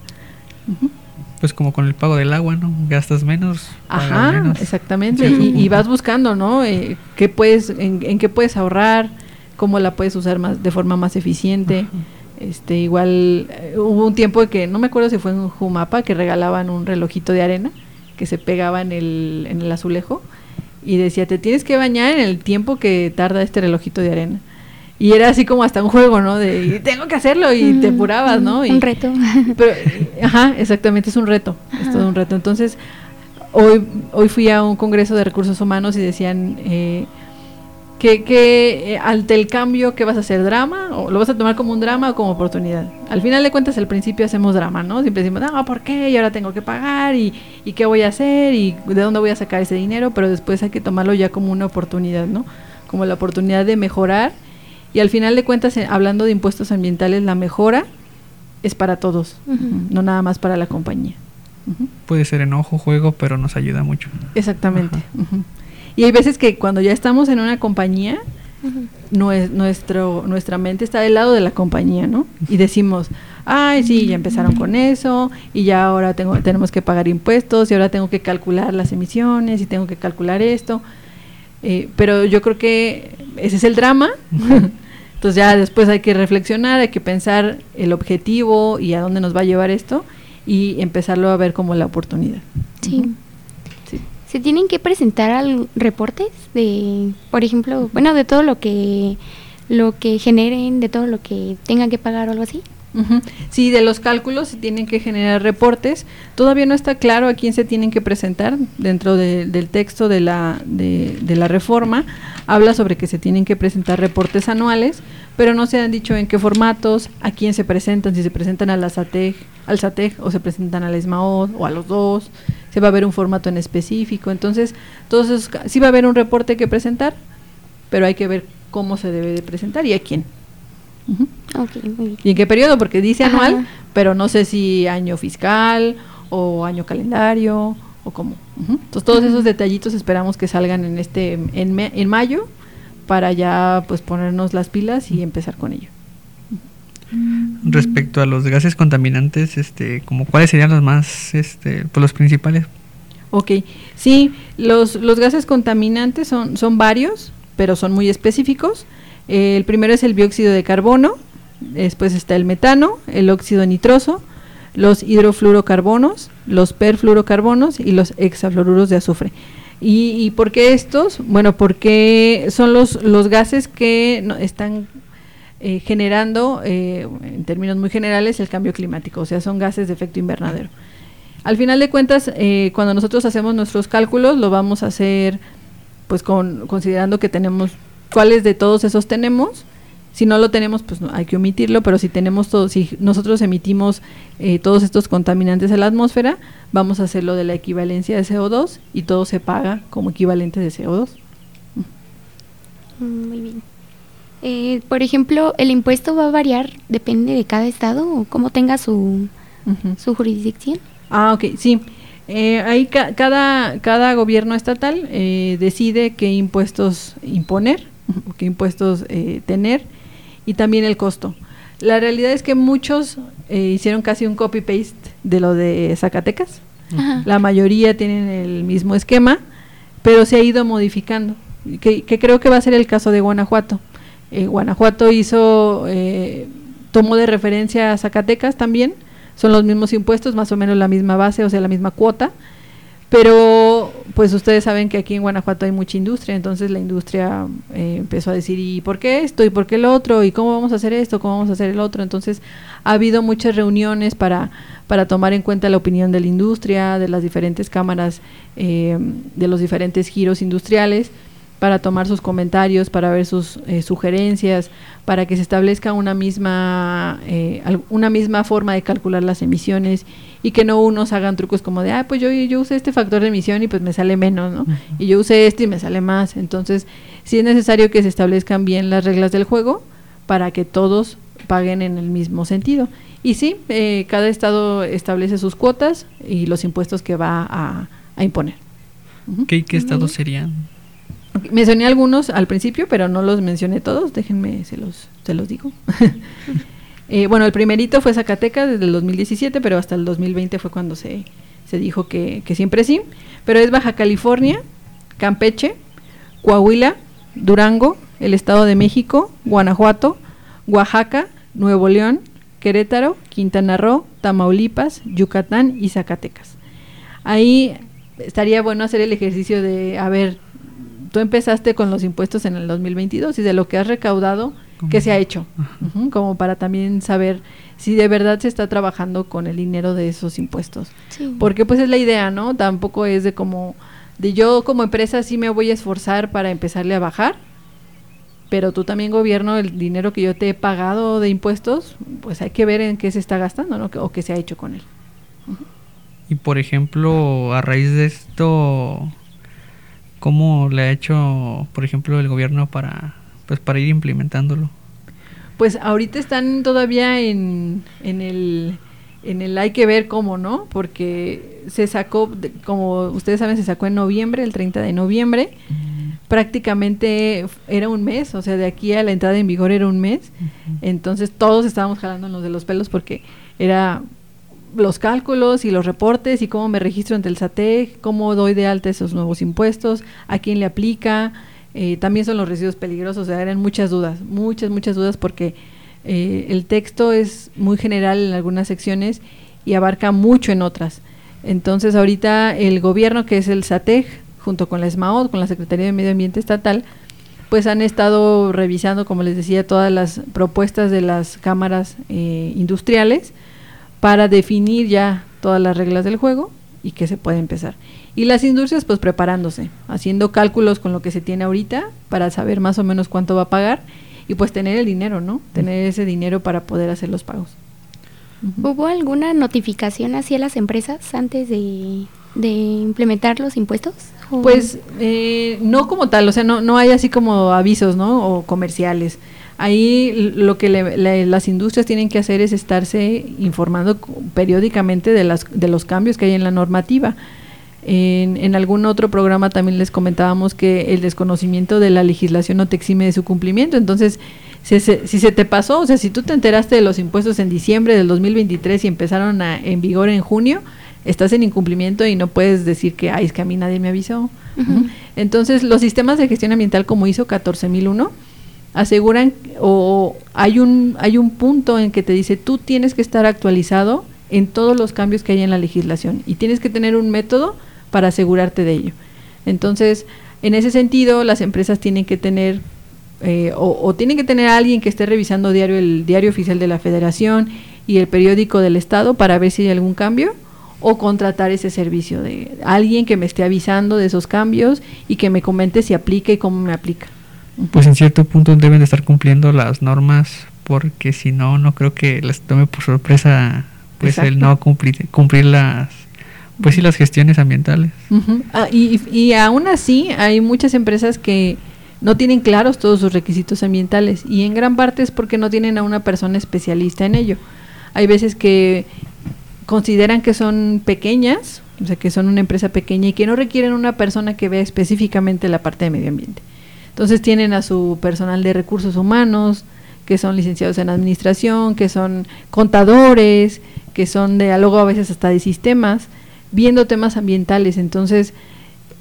Pues como con el pago del agua, ¿no? Gastas menos. Ajá, menos. exactamente. Y, y vas buscando, ¿no? Eh, ¿qué puedes, en, en qué puedes ahorrar, cómo la puedes usar más de forma más eficiente. Este, igual eh, hubo un tiempo que no me acuerdo si fue en Jumapa que regalaban un relojito de arena que se pegaba en el, en el azulejo y decía te tienes que bañar en el tiempo que tarda este relojito de arena. Y era así como hasta un juego, ¿no? De "Y tengo que hacerlo y te apurabas, ¿no? un reto. pero, ajá, exactamente, es un reto, es todo un reto. Entonces, hoy, hoy fui a un congreso de recursos humanos y decían eh, que, que eh, ante el cambio, ¿qué vas a hacer? ¿Drama? ¿O lo vas a tomar como un drama o como oportunidad? Al final de cuentas, al principio hacemos drama, ¿no? Siempre decimos, no, ¿por qué? Y ahora tengo que pagar, y, y qué voy a hacer, y de dónde voy a sacar ese dinero, pero después hay que tomarlo ya como una oportunidad, ¿no? Como la oportunidad de mejorar. Y al final de cuentas, eh, hablando de impuestos ambientales, la mejora es para todos, Ujú. ujú, no nada más para la compañía. Ujú. Puede ser enojo, juego, pero nos ayuda mucho. Exactamente. Ajá. ujú. Y hay veces que cuando ya estamos en una compañía, nue- nuestro, nuestra mente está del lado de la compañía, ¿no? Y decimos, ay, sí, ya empezaron con eso, y ya ahora tengo, tenemos que pagar impuestos, y ahora tengo que calcular las emisiones, y tengo que calcular esto. Eh, pero yo creo que ese es el drama. Entonces ya después hay que reflexionar, hay que pensar el objetivo y a dónde nos va a llevar esto, y empezarlo a ver como la oportunidad. Sí. ¿Se tienen que presentar al- reportes de, por ejemplo, bueno, de todo lo que lo que generen, de todo lo que tengan que pagar o algo así? Sí, de los cálculos se tienen que generar reportes. Todavía no está claro a quién se tienen que presentar dentro de- del texto de la, de, de la reforma. Habla sobre que se tienen que presentar reportes anuales, pero no se han dicho en qué formatos, a quién se presentan, si se presentan a la SATEG, al SATEG o se presentan al ESMAOD o a los dos. Se va a ver un formato en específico. Entonces, todos esos, sí va a haber un reporte que presentar, pero hay que ver cómo se debe de presentar y a quién. Muy bien. ¿Y en qué periodo? Porque dice Ajá. anual, pero no sé si año fiscal o año calendario o cómo. Entonces todos esos detallitos esperamos que salgan en este en, en mayo para ya pues ponernos las pilas y empezar con ello. Respecto a los gases contaminantes, este, como cuáles serían los más, este, pues los principales. Ok, sí, los, los gases contaminantes son, son varios, pero son muy específicos. Eh, el primero es el dióxido de carbono, después está el metano, el óxido nitroso, los hidrofluorocarbonos, los perfluorocarbonos y los hexafluoruros de azufre. ¿Y, y por qué estos? Bueno, porque son los, los gases que no- están eh, generando, eh, en términos muy generales, el cambio climático, o sea, son gases de efecto invernadero. Al final de cuentas, eh, cuando nosotros hacemos nuestros cálculos, lo vamos a hacer pues con, considerando que tenemos cuáles de todos esos tenemos. Si no lo tenemos, pues no, hay que omitirlo, pero si tenemos todos, si nosotros emitimos eh, todos estos contaminantes a la atmósfera, vamos a hacerlo de la equivalencia de CO2 y todo se paga como equivalente de CO2. Mm, Muy bien. Eh, por ejemplo, ¿el impuesto va a variar? ¿Depende de cada estado o cómo tenga su, su jurisdicción? Ah, ok, sí. Eh, ahí ca- cada, cada gobierno estatal eh, decide qué impuestos imponer, qué impuestos eh, tener y también el costo. La realidad es que muchos eh, hicieron casi un copy-paste de lo de Zacatecas. La mayoría tienen el mismo esquema, pero se ha ido modificando, que, que creo que va a ser el caso de Guanajuato. Eh, Guanajuato hizo, eh, tomó de referencia a Zacatecas también, son los mismos impuestos, más o menos la misma base, o sea, la misma cuota, pero pues ustedes saben que aquí en Guanajuato hay mucha industria, entonces la industria eh, empezó a decir, ¿y por qué esto? ¿Y por qué el otro? ¿Y cómo vamos a hacer esto? ¿Cómo vamos a hacer el otro? Entonces ha habido muchas reuniones para, para tomar en cuenta la opinión de la industria, de las diferentes cámaras, eh, de los diferentes giros industriales, para tomar sus comentarios, para ver sus eh, sugerencias, para que se establezca una misma, eh, una misma forma de calcular las emisiones y que no unos hagan trucos como de, ah, pues yo, yo usé este factor de emisión y pues me sale menos, ¿no? Y yo usé este y me sale más. Entonces, sí es necesario que se establezcan bien las reglas del juego para que todos paguen en el mismo sentido. Y sí, eh, cada estado establece sus cuotas y los impuestos que va a, imponer. ¿Qué, ¿Qué estados serían? Mencioné algunos al principio, pero no los mencioné todos. Déjenme, se los, se los digo. Eh, bueno, el primerito fue Zacatecas desde el 2017, pero hasta el 2020 fue cuando se, se dijo que, que siempre sí. Pero es Baja California, Campeche, Coahuila, Durango, el Estado de México, Guanajuato, Oaxaca, Nuevo León, Querétaro, Quintana Roo, Tamaulipas, Yucatán y Zacatecas. Ahí estaría bueno hacer el ejercicio de, a ver, tú empezaste con los impuestos en el 2022 y de lo que has recaudado, ¿qué se ha hecho? como para también saber si de verdad se está trabajando con el dinero de esos impuestos. Porque pues es la idea, ¿no? Tampoco es de como, de yo como empresa sí me voy a esforzar para empezarle a bajar, pero tú también gobierno, el dinero que yo te he pagado de impuestos, pues hay que ver en qué se está gastando, ¿no? O qué se ha hecho con él. Y por ejemplo, a raíz de esto, ¿Cómo le ha hecho, por ejemplo, el gobierno para, pues, para ir implementándolo? Pues ahorita están todavía en, en el en el hay que ver cómo, ¿no? Porque se sacó, como ustedes saben, se sacó en noviembre, el 30 de noviembre. Prácticamente era un mes, o sea, de aquí a la entrada en vigor era un mes. Entonces todos estábamos jalándonos de los pelos porque era los cálculos y los reportes y cómo me registro ante el SATEC, cómo doy de alta esos nuevos impuestos, a quién le aplica, eh, también son los residuos peligrosos, o eran muchas dudas, muchas, muchas dudas porque eh, el texto es muy general en algunas secciones y abarca mucho en otras. Entonces ahorita el gobierno que es el SATEC, junto con la ESMAOD, con la Secretaría de Medio Ambiente Estatal, pues han estado revisando, como les decía, todas las propuestas de las cámaras eh, industriales, para definir ya todas las reglas del juego y que se puede empezar. Y las industrias pues preparándose, haciendo cálculos con lo que se tiene ahorita para saber más o menos cuánto va a pagar y pues tener el dinero, ¿no? Tener ese dinero para poder hacer los pagos. ¿Hubo alguna notificación hacia las empresas antes de, implementar los impuestos? Pues eh, no como tal, o sea, no, no hay así como avisos, ¿no? O comerciales. Ahí lo que las industrias tienen que hacer es estarse informando periódicamente de, las, de los cambios que hay en la normativa. En, en, algún otro programa también les comentábamos que el desconocimiento de la legislación no te exime de su cumplimiento. Entonces, si se, si se te pasó, o sea, si tú te enteraste de los impuestos en diciembre del 2023 y empezaron a, en vigor en junio, estás en incumplimiento y no puedes decir que, ay, es que a mí nadie me avisó. Entonces, los sistemas de gestión ambiental como ISO 14001 aseguran o hay un hay un punto en que te dice tú tienes que estar actualizado en todos los cambios que hay en la legislación y tienes que tener un método para asegurarte de ello. Entonces, en ese sentido, las empresas tienen que tener eh, o, tienen que tener a alguien que esté revisando diario el diario oficial de la Federación y el periódico del Estado para ver si hay algún cambio o contratar ese servicio de alguien que me esté avisando de esos cambios y que me comente si aplica y cómo me aplica pues en cierto punto deben de estar cumpliendo las normas porque si no no creo que les tome por sorpresa pues el no cumplir cumplir las pues sí las gestiones ambientales. Ah, y, y aún así hay muchas empresas que no tienen claros todos sus requisitos ambientales y en gran parte es porque no tienen a una persona especialista en ello. Hay veces que consideran que son pequeñas o sea que son una empresa pequeña y que no requieren una persona que vea específicamente la parte de medio ambiente entonces tienen a su personal de recursos humanos, que son licenciados en administración, que son contadores, que son de luego a veces hasta de sistemas, viendo temas ambientales. Entonces,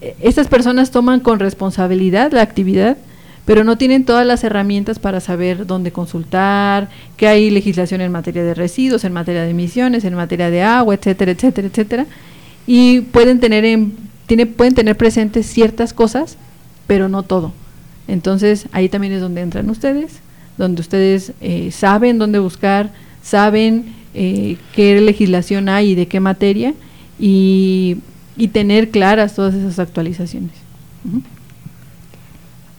e, estas personas toman con responsabilidad la actividad, pero no tienen todas las herramientas para saber dónde consultar, que hay legislación en materia de residuos, en materia de emisiones, en materia de agua, etcétera, etcétera, etcétera. Y pueden tener en, tiene, pueden tener presentes ciertas cosas, pero no todo. Entonces ahí también es donde entran ustedes, donde ustedes eh, saben dónde buscar, saben eh, qué legislación hay y de qué materia y, tener claras todas esas actualizaciones.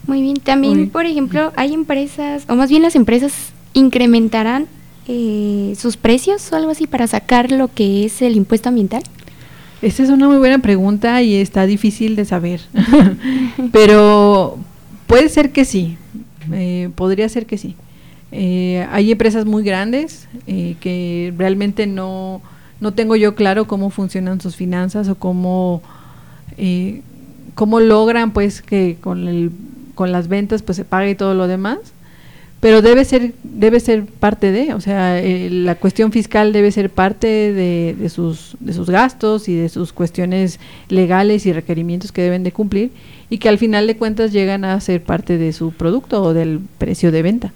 Muy bien, también, por ejemplo, hay empresas, o más bien las empresas incrementarán eh, sus precios o algo así para sacar lo que es el impuesto ambiental. Esta es una muy buena pregunta y está difícil de saber, pero puede ser que sí, eh, podría ser que sí. Eh, hay empresas muy grandes eh, que realmente no, no tengo yo claro cómo funcionan sus finanzas o cómo, eh, cómo logran pues que con, el, con las ventas pues se pague todo lo demás pero debe ser debe ser parte de o sea eh, la cuestión fiscal debe ser parte de, de, sus de sus gastos y de sus cuestiones legales y requerimientos que deben de cumplir y que al final de cuentas llegan a ser parte de su producto o del precio de venta.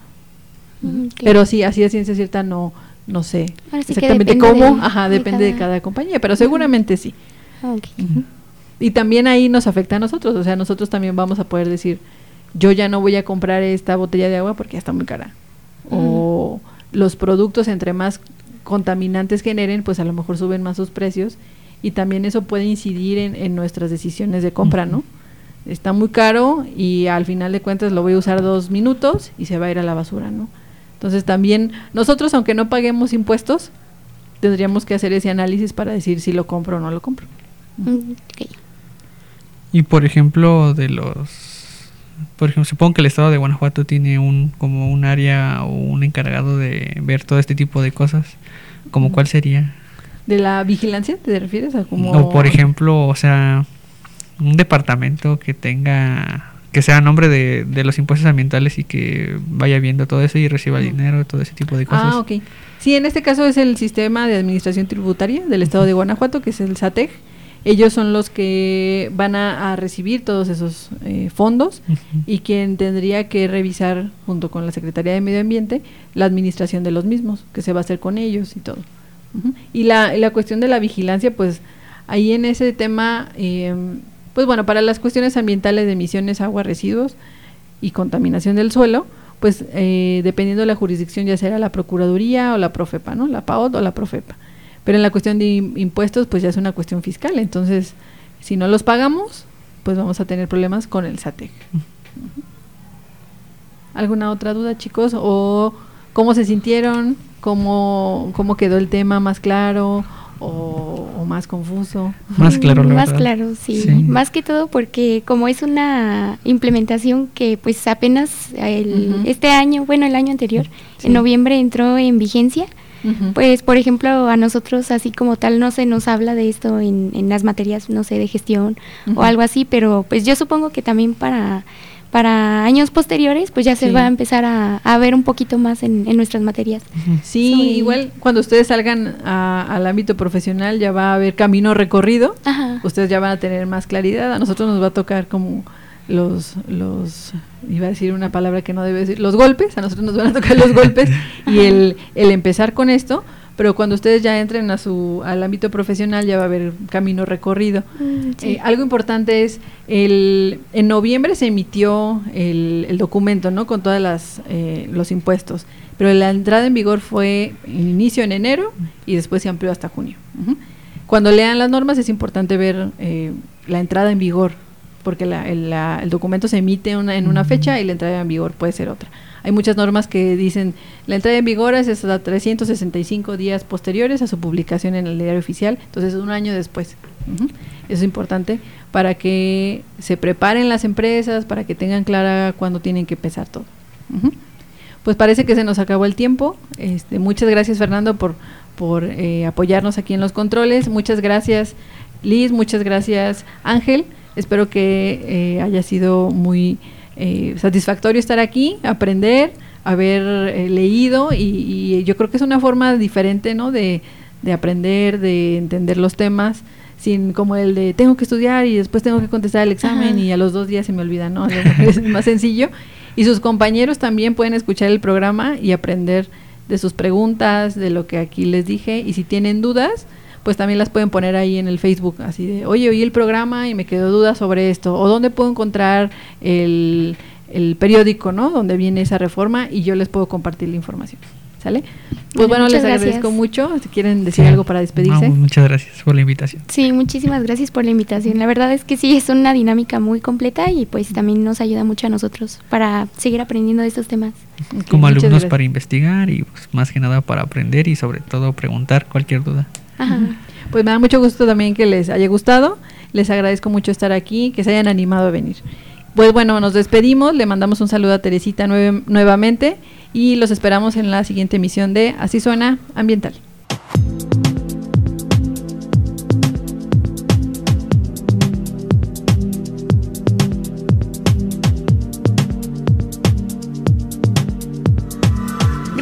Pero sí así de ciencia cierta no no sé exactamente cómo. de- ajá de depende de cada- compañía pero seguramente sí. Ah, y también ahí nos afecta a nosotros, o sea, nosotros también vamos a poder decir, yo ya no voy a comprar esta botella de agua porque ya está muy cara. O los productos entre más contaminantes generen, pues a lo mejor suben más sus precios y también eso puede incidir en, en nuestras decisiones de compra, ¿no? Está muy caro y al final de cuentas lo voy a usar dos minutos y se va a ir a la basura, ¿no? Entonces también nosotros, aunque no paguemos impuestos, tendríamos que hacer ese análisis para decir si lo compro o no lo compro. Mm. Y por ejemplo, de los. Por ejemplo, supongo que el estado de Guanajuato tiene un como un área o un encargado de ver todo este tipo de cosas. ¿Como cuál sería? ¿De la vigilancia te refieres a como O por ejemplo, o sea, un departamento que tenga. que sea a nombre de, de los impuestos ambientales y que vaya viendo todo eso y reciba Mm. dinero, todo ese tipo de cosas. Ah, ok. Sí, en este caso es el sistema de administración tributaria del estado de Guanajuato, que es el SATEG. Ellos son los que van a, a recibir todos esos eh, fondos y quien tendría que revisar junto con la Secretaría de Medio Ambiente la administración de los mismos, que se va a hacer con ellos y todo. Y la, la cuestión de la vigilancia, pues ahí en ese tema, eh, pues bueno, para las cuestiones ambientales de emisiones, agua, residuos y contaminación del suelo, pues eh, dependiendo de la jurisdicción ya será la Procuraduría o la Profepa, ¿no? La PAOT o la Profepa. Pero en la cuestión de im- impuestos, pues ya es una cuestión fiscal. Entonces, si no los pagamos, pues vamos a tener problemas con el SATEC. ¿Alguna otra duda, chicos? ¿O cómo se sintieron? ¿Cómo, cómo quedó el tema más claro o, o más confuso? Más claro, la Más verdad. claro, sí. Sí. Más que todo porque como es una implementación que pues apenas el, este año, bueno, el año anterior, Sí. en noviembre entró en vigencia, pues por ejemplo a nosotros así como tal no se nos habla de esto en, en las materias, no sé, de gestión o algo así, pero pues yo supongo que también para para años posteriores pues ya se Sí. va a empezar a, a ver un poquito más en, en nuestras materias. Sí, igual cuando ustedes salgan a- al ámbito profesional ya va a haber camino recorrido. Ajá. Ustedes ya van a tener más claridad. A nosotros nos va a tocar como los, los, iba a decir una palabra que no debe decir, los golpes. A nosotros nos van a tocar los golpes y el, el empezar con esto. Pero cuando ustedes ya entren a su, al ámbito profesional ya va a haber camino recorrido. Mm, sí. Eh, algo importante es, el, en noviembre se emitió el, el documento, ¿no? Con todas las eh, los impuestos, pero la entrada en vigor fue inicio en enero y después se amplió hasta junio. Cuando lean las normas es importante ver eh, la entrada en vigor, porque la- el, la- el documento se emite una- en una fecha y la entrada en vigor puede ser otra. Hay muchas normas que dicen la entrada en vigor es hasta 365 días posteriores a su publicación en el diario oficial, entonces un año después. Eso es importante para que se preparen las empresas, para que tengan clara cuándo tienen que empezar todo. Pues parece que se nos acabó el tiempo. Este, muchas gracias Fernando por, por eh, apoyarnos aquí en los controles. Muchas gracias Liz, muchas gracias Ángel. Espero que eh, haya sido muy eh, satisfactorio estar aquí, aprender, haber eh, leído y, y yo creo que es una forma diferente ¿no? de, de aprender, de entender los temas sin como el de tengo que estudiar y después tengo que contestar el examen Ajá. y a los dos días se me olvida, ¿no? Es más sencillo. Y sus compañeros también pueden escuchar el programa y aprender de sus preguntas, de lo que aquí les dije. Y si tienen dudas, pues también las pueden poner ahí en el Facebook, así de, oye, oí el programa y me quedó duda sobre esto. O dónde puedo encontrar el, el periódico, ¿no? Donde viene esa reforma y yo les puedo compartir la información. ¿Sale? Pues bueno, les agradezco mucho. Si quieren decir algo para despedirse. muchas gracias por la invitación. Sí, muchísimas gracias por la invitación. La verdad es que sí, es una dinámica muy completa y pues también nos ayuda mucho a nosotros para seguir aprendiendo de estos temas. Como alumnos para investigar y pues, más que nada para aprender y sobre todo preguntar cualquier duda. Pues me da mucho gusto también que les haya gustado. Les agradezco mucho estar aquí, que se hayan animado a venir. Pues bueno, nos despedimos, le mandamos un saludo a Teresita nuevamente y los esperamos en la siguiente emisión de Así suena ambiental.